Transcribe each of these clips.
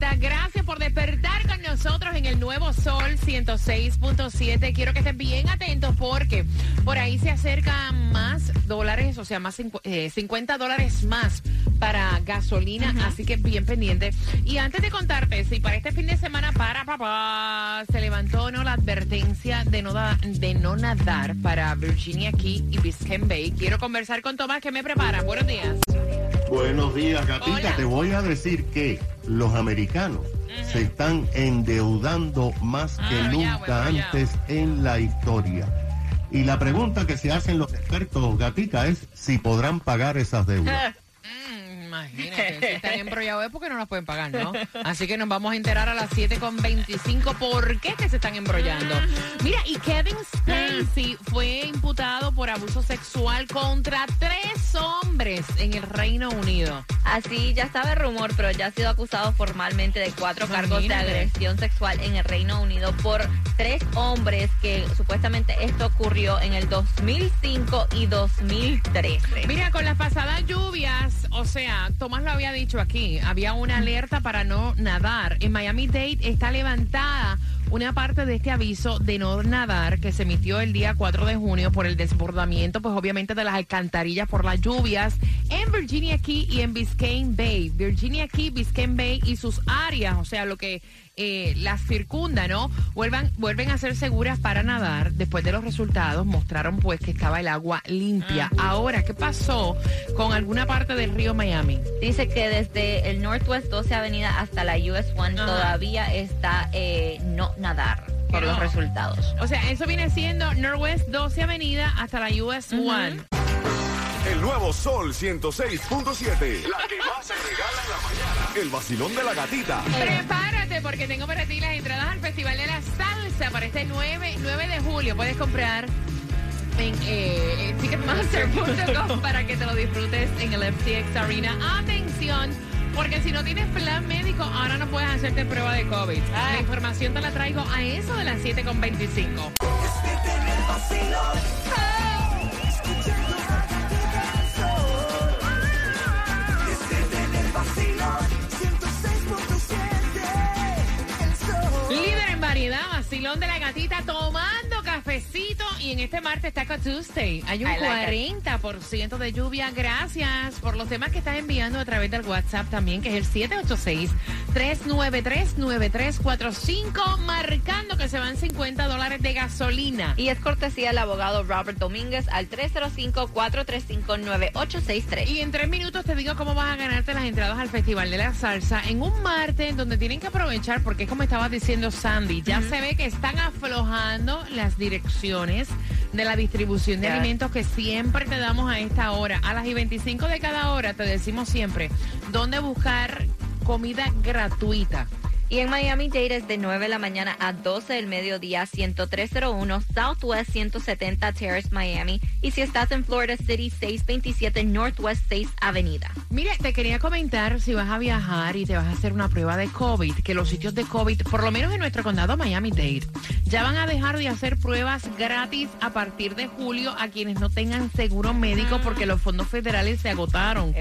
Gracias por despertar con nosotros en el nuevo Sol 106.7. Quiero que estén bien atentos porque por ahí se acercan más dólares, o sea, más 50 eh, dólares más para gasolina, así que bien pendiente. Y antes de contarte, si para este fin de semana para papá se levantó no la advertencia de no, de no nadar para Virginia Key y Biscayne Bay, quiero conversar con Tomás que me prepara. Buenos días. Buenos días, gatita. Te voy a decir que los americanos se están endeudando más que ah, nunca antes en la historia. Y la pregunta que se hacen los expertos, gatita, es si podrán pagar esas deudas. Imagínate, si están embrollados es porque no las pueden pagar, ¿no? Así que nos vamos a enterar a las 7.25 por qué que se están embrollando. Mira, y Kevin Spacey fue imputado por abuso sexual contra tres hombres en el Reino Unido. Así ya estaba el rumor, pero ya ha sido acusado formalmente de cuatro cargos de agresión sexual en el Reino Unido por tres hombres que supuestamente esto ocurrió en el 2005 y 2013. Mira, con las pasadas lluvias, o sea, Tomás lo había dicho aquí, había una alerta para no nadar. En Miami Dade está levantada una parte de este aviso de no nadar que se emitió el día 4 de junio por el desbordamiento, pues obviamente de las alcantarillas por las lluvias en Virginia Key y en Biscayne Bay. Virginia Key, Biscayne Bay y sus áreas, o sea, lo que eh, las circunda, ¿no? Vuelvan, vuelven a ser seguras para nadar. Después de los resultados mostraron pues que estaba el agua limpia. Ahora, ¿qué pasó con alguna parte del río Miami? Dice que desde el Northwest 12 Avenida hasta la US 1 todavía está eh, no nadar por los resultados. O sea, eso viene siendo Northwest 12 Avenida hasta la US 1. El nuevo Sol 106.7. La que más se regala en la mañana. El vacilón de la gatita. Prepárate porque tengo para ti las entradas al Festival de la Salsa para este 9, 9 de julio. Puedes comprar en eh, ticketmaster.com para que te lo disfrutes en el FTX Arena. Atención. Porque si no tienes plan médico, ahora no puedes hacerte prueba de COVID. La información te la traigo a eso de las 7.25. de la gatita tomando cafecito y en este martes Taco Tuesday hay un 40% de lluvia. Gracias por los temas que estás enviando a través del WhatsApp también, que es el 786-393-9345, marcando que se van 50 dólares de gasolina. Y es cortesía del abogado Robert Domínguez al 305-435-9863. Y en tres minutos te digo cómo vas a ganarte las entradas al Festival de la Salsa en un martes donde tienen que aprovechar, porque es como estaba diciendo Sandy, ya se ve que están aflojando las direcciones de la distribución de alimentos que siempre te damos a esta hora. A las y 25 de cada hora te decimos siempre dónde buscar comida gratuita. Y en Miami Dade es de 9 de la mañana a 12 del mediodía, 10301 Southwest 170 Terrace, Miami. Y si estás en Florida City, 627 Northwest 6 Avenida. Mire, te quería comentar si vas a viajar y te vas a hacer una prueba de COVID, que los sitios de COVID, por lo menos en nuestro condado Miami Dade, ya van a dejar de hacer pruebas gratis a partir de julio a quienes no tengan seguro médico porque los fondos federales se agotaron.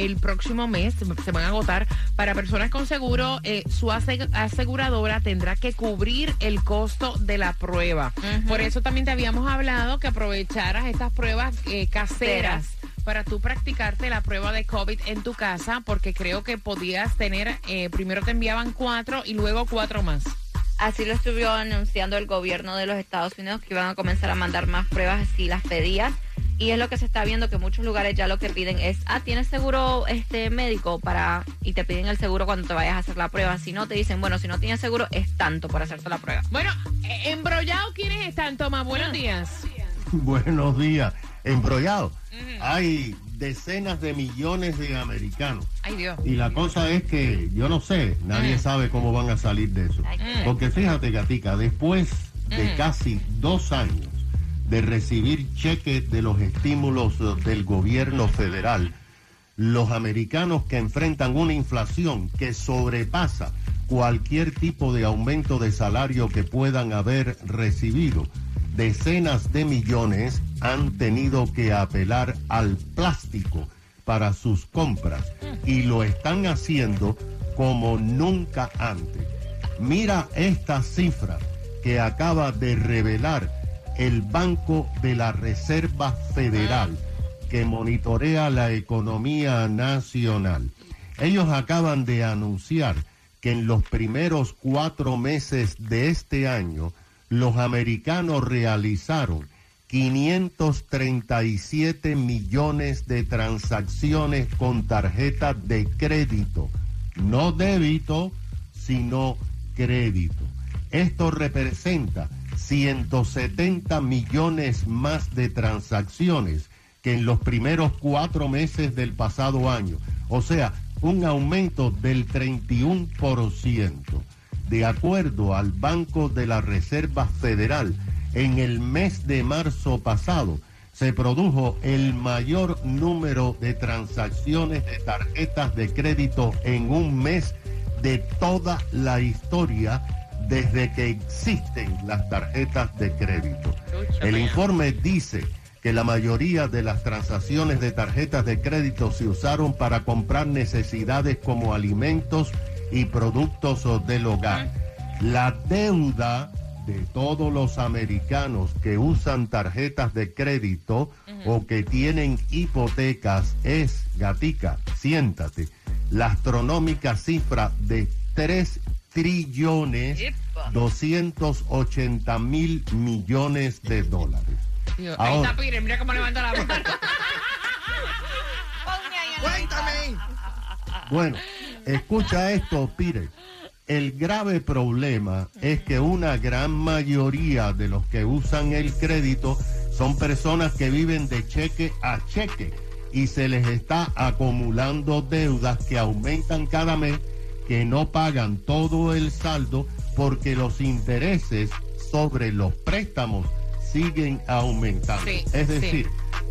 El próximo mes se van a agotar para personas con seguro. Eh, su aseguradora tendrá que cubrir el costo de la prueba. Por eso también te habíamos hablado que aprovecharas estas pruebas eh, caseras para tú practicarte la prueba de COVID en tu casa, porque creo que podías tener, eh, primero te enviaban cuatro y luego cuatro más. Así lo estuvo anunciando el gobierno de los Estados Unidos, que iban a comenzar a mandar más pruebas si las pedías. Y es lo que se está viendo que muchos lugares ya lo que piden es, ah, tienes seguro este médico para y te piden el seguro cuando te vayas a hacer la prueba. Si no te dicen, bueno, si no tienes seguro es tanto para hacerte la prueba. Bueno, eh, embrollado quiénes están, Toma, buenos días. Buenos días. Embrollado. Hay decenas de millones de americanos. Ay, Dios. Y la cosa es que yo no sé, nadie sabe cómo van a salir de eso. Porque fíjate, Gatica, después de casi dos años de recibir cheques de los estímulos del gobierno federal, los americanos que enfrentan una inflación que sobrepasa cualquier tipo de aumento de salario que puedan haber recibido. Decenas de millones han tenido que apelar al plástico para sus compras y lo están haciendo como nunca antes. Mira esta cifra que acaba de revelar el Banco de la Reserva Federal que monitorea la economía nacional. Ellos acaban de anunciar que en los primeros cuatro meses de este año los americanos realizaron 537 millones de transacciones con tarjetas de crédito, no débito, sino crédito. Esto representa 170 millones más de transacciones que en los primeros cuatro meses del pasado año. O sea, un aumento del 31%. De acuerdo al Banco de la Reserva Federal, en el mes de marzo pasado se produjo el mayor número de transacciones de tarjetas de crédito en un mes de toda la historia desde que existen las tarjetas de crédito. El informe dice que la mayoría de las transacciones de tarjetas de crédito se usaron para comprar necesidades como alimentos y productos del hogar. La deuda de todos los americanos que usan tarjetas de crédito o que tienen hipotecas es, gatica, siéntate, la astronómica cifra de 3 trillones 280 mil millones de dólares. Ahí está Pire, mira cómo levanta la mano. Cuéntame. Bueno, escucha esto, Pire. El grave problema es que una gran mayoría de los que usan el crédito son personas que viven de cheque a cheque y se les está acumulando deudas que aumentan cada mes, que no pagan todo el saldo porque los intereses sobre los préstamos siguen aumentando. Sí, es decir,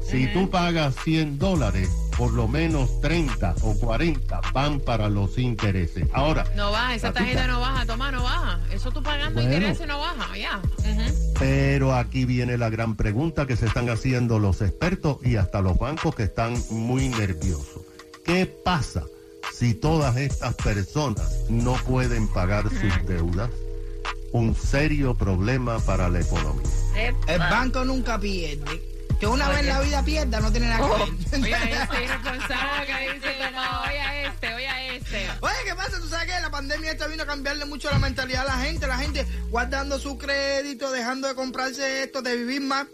si tú pagas 100 dólares, por lo menos 30 o 40 van para los intereses. Ahora, No baja, esa tarjeta no baja, toma, no baja. Eso tú pagando Bueno. intereses no baja, ya. Pero aquí viene la gran pregunta que se están haciendo los expertos y hasta los bancos que están muy nerviosos. ¿Qué pasa si todas estas personas no pueden pagar sus deudas? Un serio problema para la economía. El banco nunca pierde. Que una vez en la vida pierda no tiene nada que ver. Oye, este irresponsable que dice, toma, oye a este, oye a este. Oye, ¿qué pasa? Tú sabes que la pandemia esta vino a cambiarle mucho la mentalidad a la gente. La gente guardando su crédito, dejando de comprarse esto, de vivir más.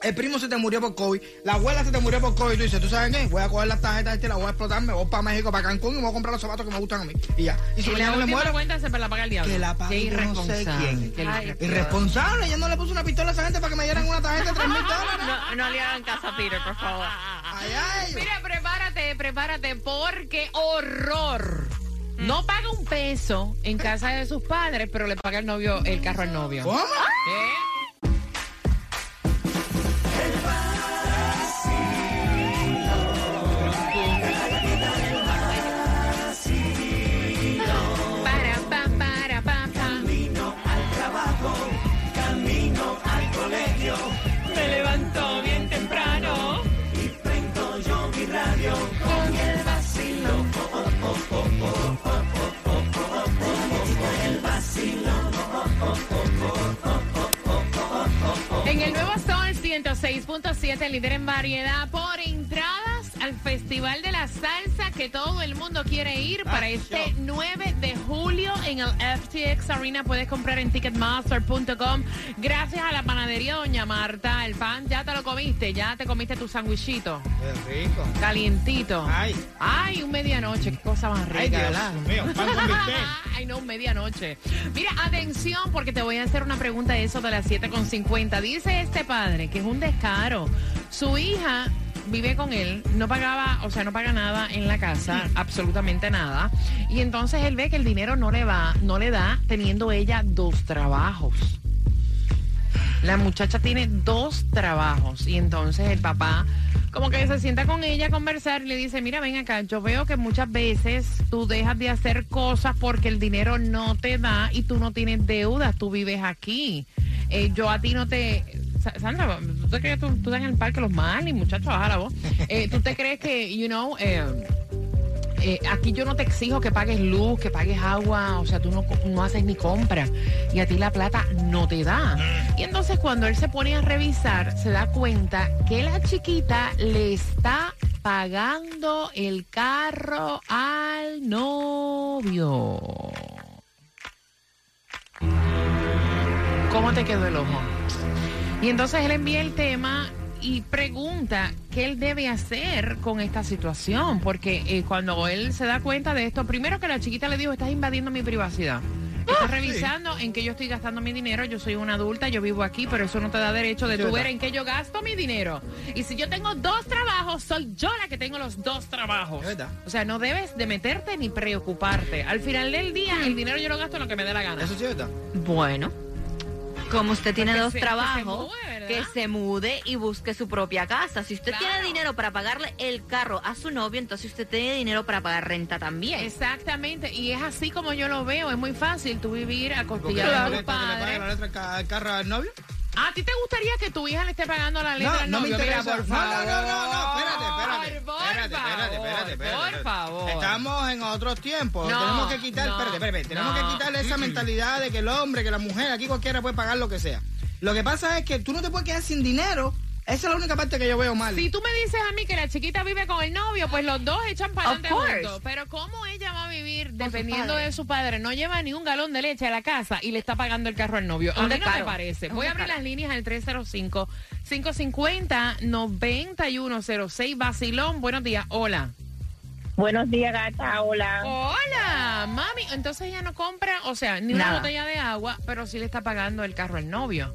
El primo se te murió por COVID, la abuela se te murió por COVID. Tú dices, ¿tú sabes qué? Voy a coger las tarjetas este, las voy a explotar, me voy para México, para Cancún y me voy a comprar los zapatos que me gustan a mí. Y ya. Y si Y la mañana me última muero, cuenta se la paga el diablo. Que la Qué yo no sé irresponsable. quién. Ay, irresponsable. ella no le puso una pistola a esa gente para que me dieran una tarjeta de 3 mil dólares. No, no le hagan caso a Peter, por favor. Allá ellos. Mira, prepárate, prepárate, porque horror. No paga un peso en casa de sus padres, pero le paga el novio el carro al novio. ¿Cómo? ¿Eh? 106.7, líder en variedad, por entradas al Festival de la Salsa que todo el mundo quiere ir para este 9 de julio en el FTX Arena. Puedes comprar en ticketmaster.com. Gracias a la panadería Doña Marta. El pan ya te lo comiste, ya te comiste tu sandwichito Qué rico. calientito. Ay. Ay, un medianoche, qué cosa más rica, Ay, Dios ¿verdad? mío, pan con bistec. Ay, no, medianoche. Mira, atención, porque te voy a hacer una pregunta de eso de las 7.50. Dice este padre que es un descaro. Su hija vive con él, no pagaba, o sea, no paga nada en la casa, absolutamente nada. Y entonces él ve que el dinero no le va, no le da, teniendo ella dos trabajos. La muchacha tiene dos trabajos y entonces el papá como que se sienta con ella a conversar y le dice, mira, ven acá, yo veo que muchas veces tú dejas de hacer cosas porque el dinero no te da y tú no tienes deudas, tú vives aquí. Eh, yo a ti no te... Sa- Sandra, ¿tú te crees que tú, tú estás en el parque los males, muchachos, baja la voz? Eh, ¿Tú te crees que, you know, eh, eh, aquí yo no te exijo que pagues luz, que pagues agua, o sea, tú no, no haces ni compra y a ti la plata no te da. Y entonces cuando él se pone a revisar, se da cuenta que la chiquita le está pagando el carro al novio. ¿Cómo te quedó el ojo? Y entonces él envía el tema y pregunta qué él debe hacer con esta situación, porque eh, cuando él se da cuenta de esto, primero que la chiquita le dijo, estás invadiendo mi privacidad. Estás revisando en qué yo estoy gastando mi dinero, yo soy una adulta, yo vivo aquí, pero eso no te da derecho de tú ver en qué yo gasto mi dinero. Y si yo tengo dos trabajos, soy yo la que tengo los dos trabajos. O sea, no debes de meterte ni preocuparte. Al final del día, el dinero yo lo gasto en lo que me dé la gana. Eso es verdad. Bueno, como usted tiene dos se- que se trabajos, que se mude y busque su propia casa. Si usted Claro. tiene dinero para pagarle el carro a su novio, entonces usted tiene dinero para pagar renta también. Exactamente, y es así como yo lo veo, es muy fácil tú vivir a Porque costilla la de letra tu le padre. la letra al ca- al carro al novio. ¿A ti te gustaría que tu hija le esté pagando la letra No, al no me novio? Mira, por No, no, favor. no, no, no, espérate, espérate. Por Espérate, espérate, favor, espérate, espérate. Por favor. Estamos en otros tiempos. No, tenemos que quitar, espérate, espérate, tenemos que quitarle esa mentalidad de que el hombre, que la mujer, aquí cualquiera puede pagar lo que sea. Lo que pasa es que tú no te puedes quedar sin dinero. Esa es la única parte que yo veo mal. Si tú me dices a mí que la chiquita vive con el novio, pues los dos echan para adelante juntos. Pero ¿cómo ella va a vivir dependiendo de su padre? No lleva ni un galón de leche a la casa y le está pagando el carro al novio. ¿A ti no te descaro. parece? Voy a abrir las líneas al 305-550-9106. Basilón, buenos días. Hola. Buenos días, gata. Hola. Hola, mami. Entonces ella no compra, o sea, ni una Nada. botella de agua, pero sí le está pagando el carro al novio.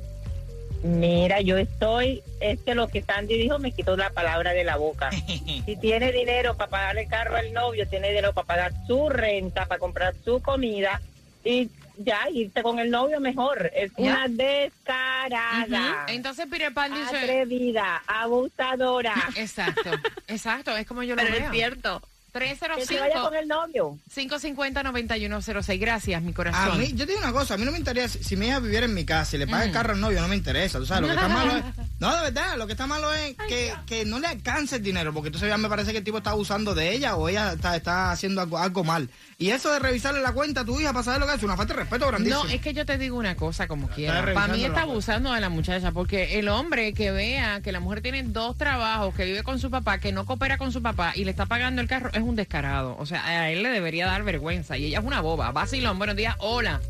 Mira, yo estoy, es que lo que Sandy dijo me quitó la palabra de la boca. si tiene dinero para pagar el carro al novio, tiene dinero para pagar su renta, para comprar su comida y ya irte con el novio mejor. Es Ya. una descarada, Entonces Peter Pan dice... atrevida, abusadora. Exacto, exacto, es como yo lo Pero veo. es cierto. Que se vaya con 305 el novio. 550-9106. Gracias, mi corazón. A mí, yo te digo una cosa, a mí no me interesa, si mi hija viviera en mi casa y le paga el carro al novio, no me interesa, tú sabes, lo que está malo es, no, de verdad, lo que está malo es que, que no le alcance el dinero, porque entonces ya me parece que el tipo está abusando de ella o ella está, está haciendo algo, algo mal. Y eso de revisarle la cuenta a tu hija para saber lo que hace, una falta de respeto grandísima. No, es que yo te digo una cosa como quiera. Para mí está abusando de la muchacha, porque el hombre que vea que la mujer tiene dos trabajos, que vive con su papá, que no coopera con su papá y le está pagando el carro, es un descarado. O sea, a él le debería dar vergüenza. Y ella es una boba. Basilón, buenos días. Hola.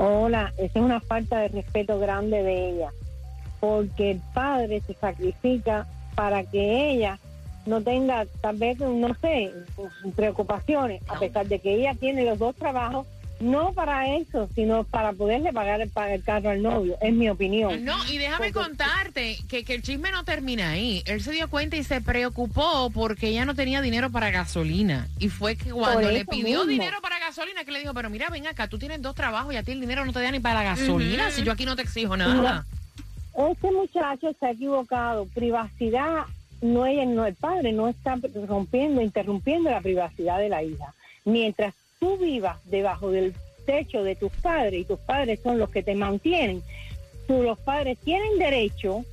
Hola, esa es una falta de respeto grande de ella, porque el padre se sacrifica para que ella no tenga, tal vez, no sé, preocupaciones, a pesar de que ella tiene los dos trabajos, no para eso, sino para poderle pagar el, el carro al novio, es mi opinión. No, y déjame Porque- contarte que, que el chisme no termina ahí. Él se dio cuenta y se preocupó porque ella no tenía dinero para gasolina. Y fue que cuando le pidió mismo. dinero para gasolina, que le dijo, pero mira, ven acá, tú tienes dos trabajos y a ti el dinero no te da ni para la gasolina, si yo aquí no te exijo nada. Este muchacho está equivocado. Privacidad, no no el padre, no está rompiendo, interrumpiendo la privacidad de la hija. Mientras tú vivas debajo del techo de tus padres y tus padres son los que te mantienen, tú, los padres tienen derecho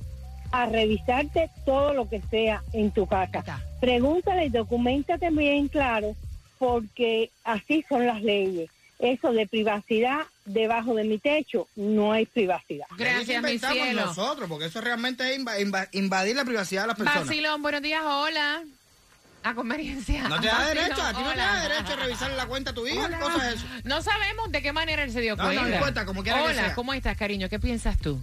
a revisarte todo lo que sea en tu casa. Pregúntale y documentate bien claro, porque así son las leyes. Eso de privacidad debajo de mi techo, no hay privacidad. Gracias, mi inventamos cielo. nosotros, porque eso realmente es inva- inva- invadir la privacidad de las personas. Basilón, buenos días, hola. A conveniencia. No te da Basilón, derecho, a ti no te da derecho a revisarle la cuenta a tu hija, Hola. ¿qué cosa es eso? No sabemos de qué manera él se dio No, no cuenta. importa, como quiera que Hola, sea. ¿cómo estás, cariño? ¿Qué piensas tú?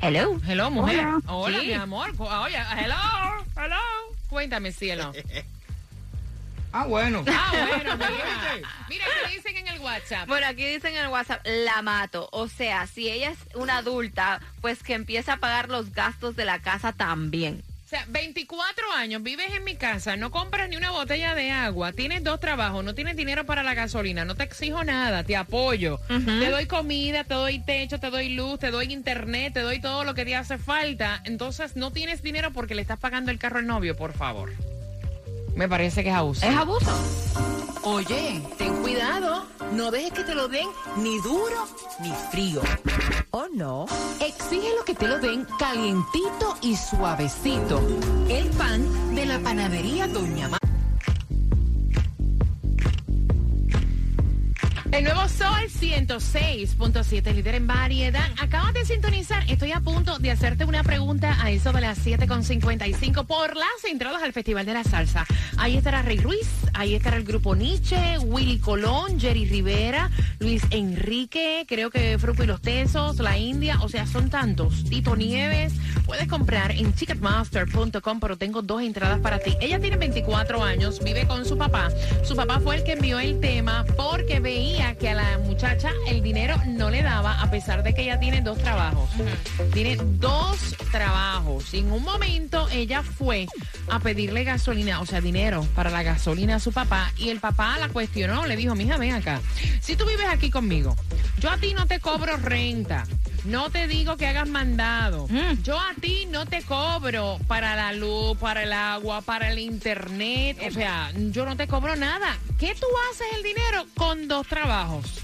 Hello. Hello, mujer. Hola. Hola, Sí. mi amor. Oye, hello, hello. Cuéntame, cielo. Ah, bueno. Ah, bueno, mira. Mira, ¿qué dicen en el WhatsApp? Bueno, aquí dicen en el WhatsApp, la mato. O sea, si ella es una adulta, pues que empiece a pagar los gastos de la casa también. sea, 24 años, vives en mi casa, no compras ni una botella de agua, tienes dos trabajos, no tienes dinero para la gasolina, no te exijo nada, te apoyo. Te doy comida, te doy techo, te doy luz, te doy internet, te doy todo lo que te hace falta. Entonces no tienes dinero porque le estás pagando el carro al novio, por favor. Me parece que es abuso. Es abuso. Oye, ten cuidado. No dejes que te lo den ni duro ni frío. ¿O no? Exige lo que te lo den calientito y suavecito. El pan de la panadería Doña Ma. El nuevo Sol 106.7, líder en variedad. Acabas de sintonizar. Estoy a punto de hacerte una pregunta a eso de las 7.55 por las entradas al Festival de la Salsa. Ahí estará Rey Ruiz, ahí estará el grupo Nietzsche, Willy Colón, Jerry Rivera, Luis Enrique, creo que Fruco y los Tesos, La India, o sea, son tantos. Tito Nieves, puedes comprar en ticketmaster.com, pero tengo dos entradas para ti. Ella tiene 24 años, vive con su papá. Su papá fue el que envió el tema porque veía que a la muchacha el dinero no le daba, a pesar de que ella tiene dos trabajos. Tiene dos trabajos. Y en un momento ella fue a pedirle gasolina, o sea, dinero para la gasolina a su papá. Y el papá la cuestionó, le dijo, mija, ven acá. Si tú vives aquí conmigo, yo a ti no te cobro renta. No te digo que hagas mandado. Yo a ti no te cobro para la luz, para el agua, para el internet. O sea, yo no te cobro nada. ¿Qué tú haces el dinero con dos trabajos?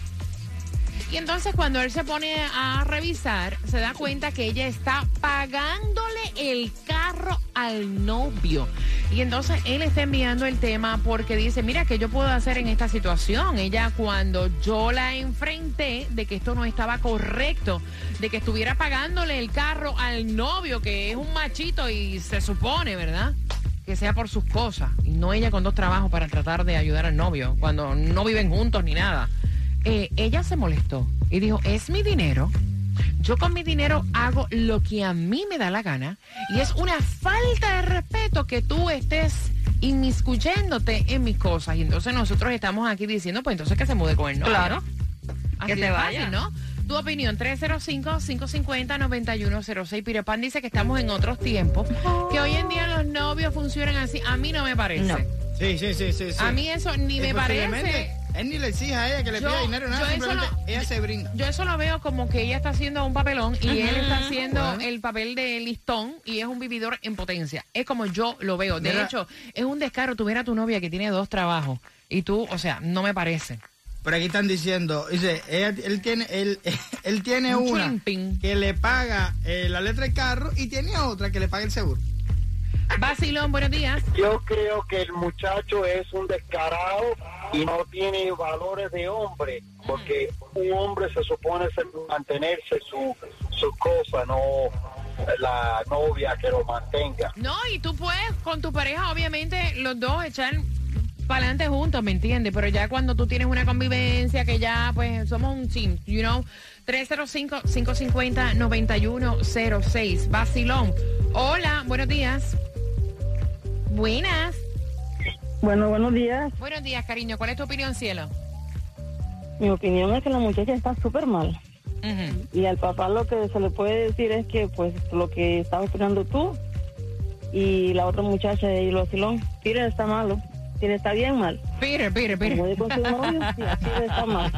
Y entonces cuando él se pone a revisar, se da cuenta que ella está pagándole el carro al novio. Y entonces él está enviando el tema porque dice, mira, ¿qué yo puedo hacer en esta situación? Ella cuando yo la enfrenté de que esto no estaba correcto, de que estuviera pagándole el carro al novio, que es un machito y se supone, ¿verdad? Que sea por sus cosas. Y no ella con dos trabajos para tratar de ayudar al novio, cuando no viven juntos ni nada. Eh, ella se molestó y dijo, es mi dinero. Yo con mi dinero hago lo que a mí me da la gana y es una falta de respeto que tú estés inmiscuyéndote en mis cosas. Y entonces nosotros estamos aquí diciendo, pues entonces que se mude con él, ¿no? Claro. Así Que fácil, vaya. ¿no? Tu opinión, 305-550-9106. Pirepan dice que estamos en otros tiempos, que hoy en día los novios funcionan así. A mí no me parece. No. Sí, sí, sí, sí. sí. A mí eso ni me parece. Él ni le exige a ella que le Yo- pida dinero, nada, simplemente lo- ella se brinda. Yo eso lo veo como que ella está haciendo un papelón y él está haciendo Bueno. el papel de listón y es un vividor en potencia. Es como yo lo veo. De Mira. hecho, es un descaro tuviera a tu novia que tiene dos trabajos y tú, o sea, no me parece. Pero aquí están diciendo, dice, ella- él tiene, él, él tiene Un una chimping. que le paga eh, la letra del carro y tiene otra que le paga el seguro. Basilón, buenos días. Yo creo que el muchacho es un descarado y no tiene valores de hombre, porque un hombre se supone mantenerse su, su cosa, no la novia que lo mantenga. No, y tú puedes con tu pareja, obviamente, los dos echar para adelante juntos, ¿me entiendes? Pero ya cuando tú tienes una convivencia, que ya, pues, somos un team, you know, 305-550-9106. Basilón. Hola, buenos días. Buenas. Bueno, buenos días. Buenos días, cariño. ¿Cuál es tu opinión, cielo? Mi opinión es que la muchacha está súper mal. Y al papá lo que se le puede decir es que, pues, lo que estás opinando tú y la otra muchacha y lo vacilón, Peter está malo. Peter está bien mal. Peter, Peter, Se mude Peter. con su novio y así está mal.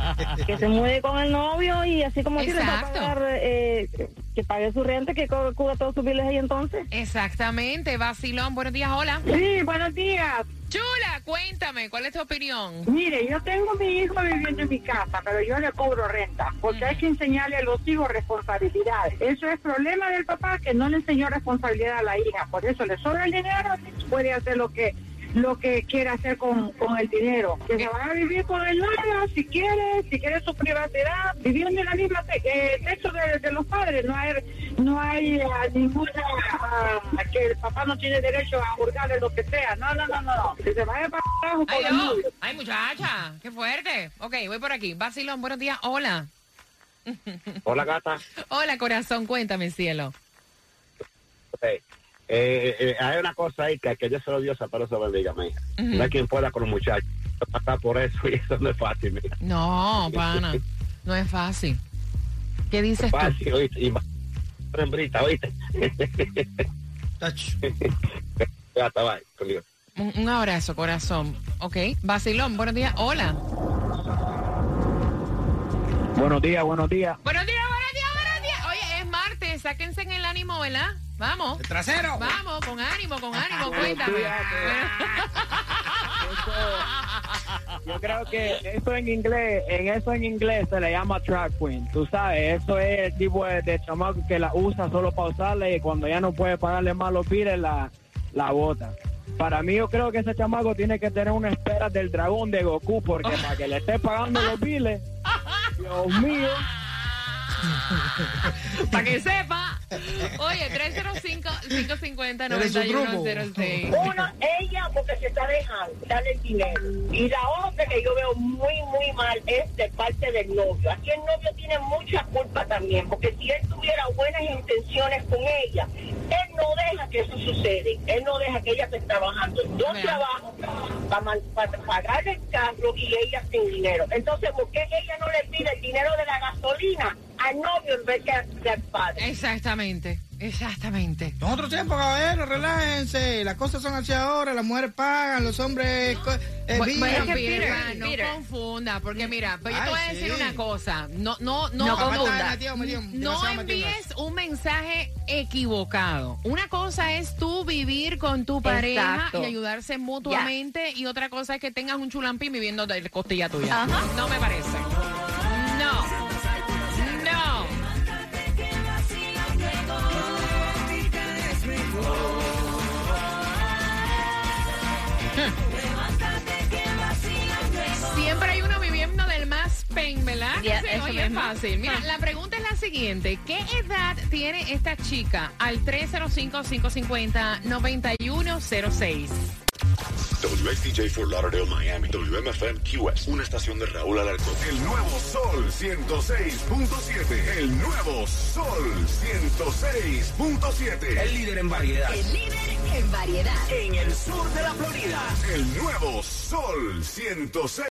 Que se mude con el novio y así como tiene para Exacto. pagar, eh, que pague su renta, que cubra todos sus biles ahí entonces. Exactamente, Basilón. Buenos días, hola. Sí, buenos días. Chula, cuéntame, ¿cuál es tu opinión? Mire, yo tengo mi hijo viviendo en mi casa, pero yo le cobro renta, porque hay que enseñarle a los hijos responsabilidades. Eso es problema del papá que no le enseñó responsabilidad a la hija, por eso le sobra el dinero, puede hacer lo que lo que quiere hacer con, con el dinero. Que se va a vivir con el novio si quiere, si quiere su privacidad, viviendo en la misma te- eh, techo de, de los padres. No hay no hay eh, ninguna ah, que el papá no tiene derecho a juzgarle lo que sea. No, no, no, no. Que se vaya para abajo con Ay, el novio. ay, muchacha, qué fuerte. Ok, voy por aquí. Basilón, buenos días, hola. Hola gata. Hola, corazón, cuéntame, cielo. Eh, eh, eh, hay una cosa ahí que, que yo se lo dio pero se bendiga, mija. Ujú. No hay quien pueda con los muchachos. Pasar por eso y eso no es fácil, mira. No, pana, no es fácil. ¿Qué dices tú? Fácil, oíste. Y más hembrita, oíste. Tacho. Ya está, bye. Con Dios. Un, un abrazo, corazón. Ok. Basilón, buenos días. Hola. Buenos días, buenos días. Buenos días, buenos días, buenos días. Oye, es martes, sáquense en el ánimo, ¿verdad? Vamos. El trasero. Vamos, con ánimo, con ánimo, Buenos cuéntame. días, Yo creo que eso en inglés, en eso en inglés se le llama track queen. Tú sabes, eso es el tipo de, de chamaco que la usa solo para usarla y cuando ya no puede pagarle más los pires, la, la bota. Para mí yo creo que ese chamaco tiene que tener una espera del dragón de Goku porque para que le esté pagando los biles, Dios mío. Para que sepa. Oye, 305-550-9106. Una, ella porque se está dejando darle el dinero. Y la otra que yo veo muy, muy mal es de parte del novio. Aquí el novio tiene mucha culpa también, porque si él tuviera buenas intenciones con ella, él no deja que eso sucede. Él no deja que ella esté trabajando dos trabajos para, para pagar el carro y ella sin dinero. Entonces, ¿por qué ella no le pide el dinero de la gasolina al novio en vez que al padre? Exactamente, exactamente. Son otros tiempos, caballeros, relájense. Las cosas son así ahora, las mujeres pagan, los hombres co- eh, viven. Bueno, que Peter, no Peter. confunda, porque mira, pues yo te voy a decir sí. una cosa. No, no, no, No confunda. metido, metido, No envíes un mensaje equivocado. Una cosa es tú vivir con tu pareja Exacto. y ayudarse mutuamente y otra cosa es que tengas un chulampín viviendo de costilla tuya. Ajá. No me parece. Es fácil. Mira, la pregunta es la siguiente. ¿Qué edad tiene esta chica al 305-550-9106? WXDJ for Lauderdale, Miami. WMFM QS. Una estación de Raúl Alarcón. El nuevo Sol 106.7. El nuevo Sol 106.7. El líder en variedad. El líder en variedad. En el sur de la Florida. El nuevo Sol 106.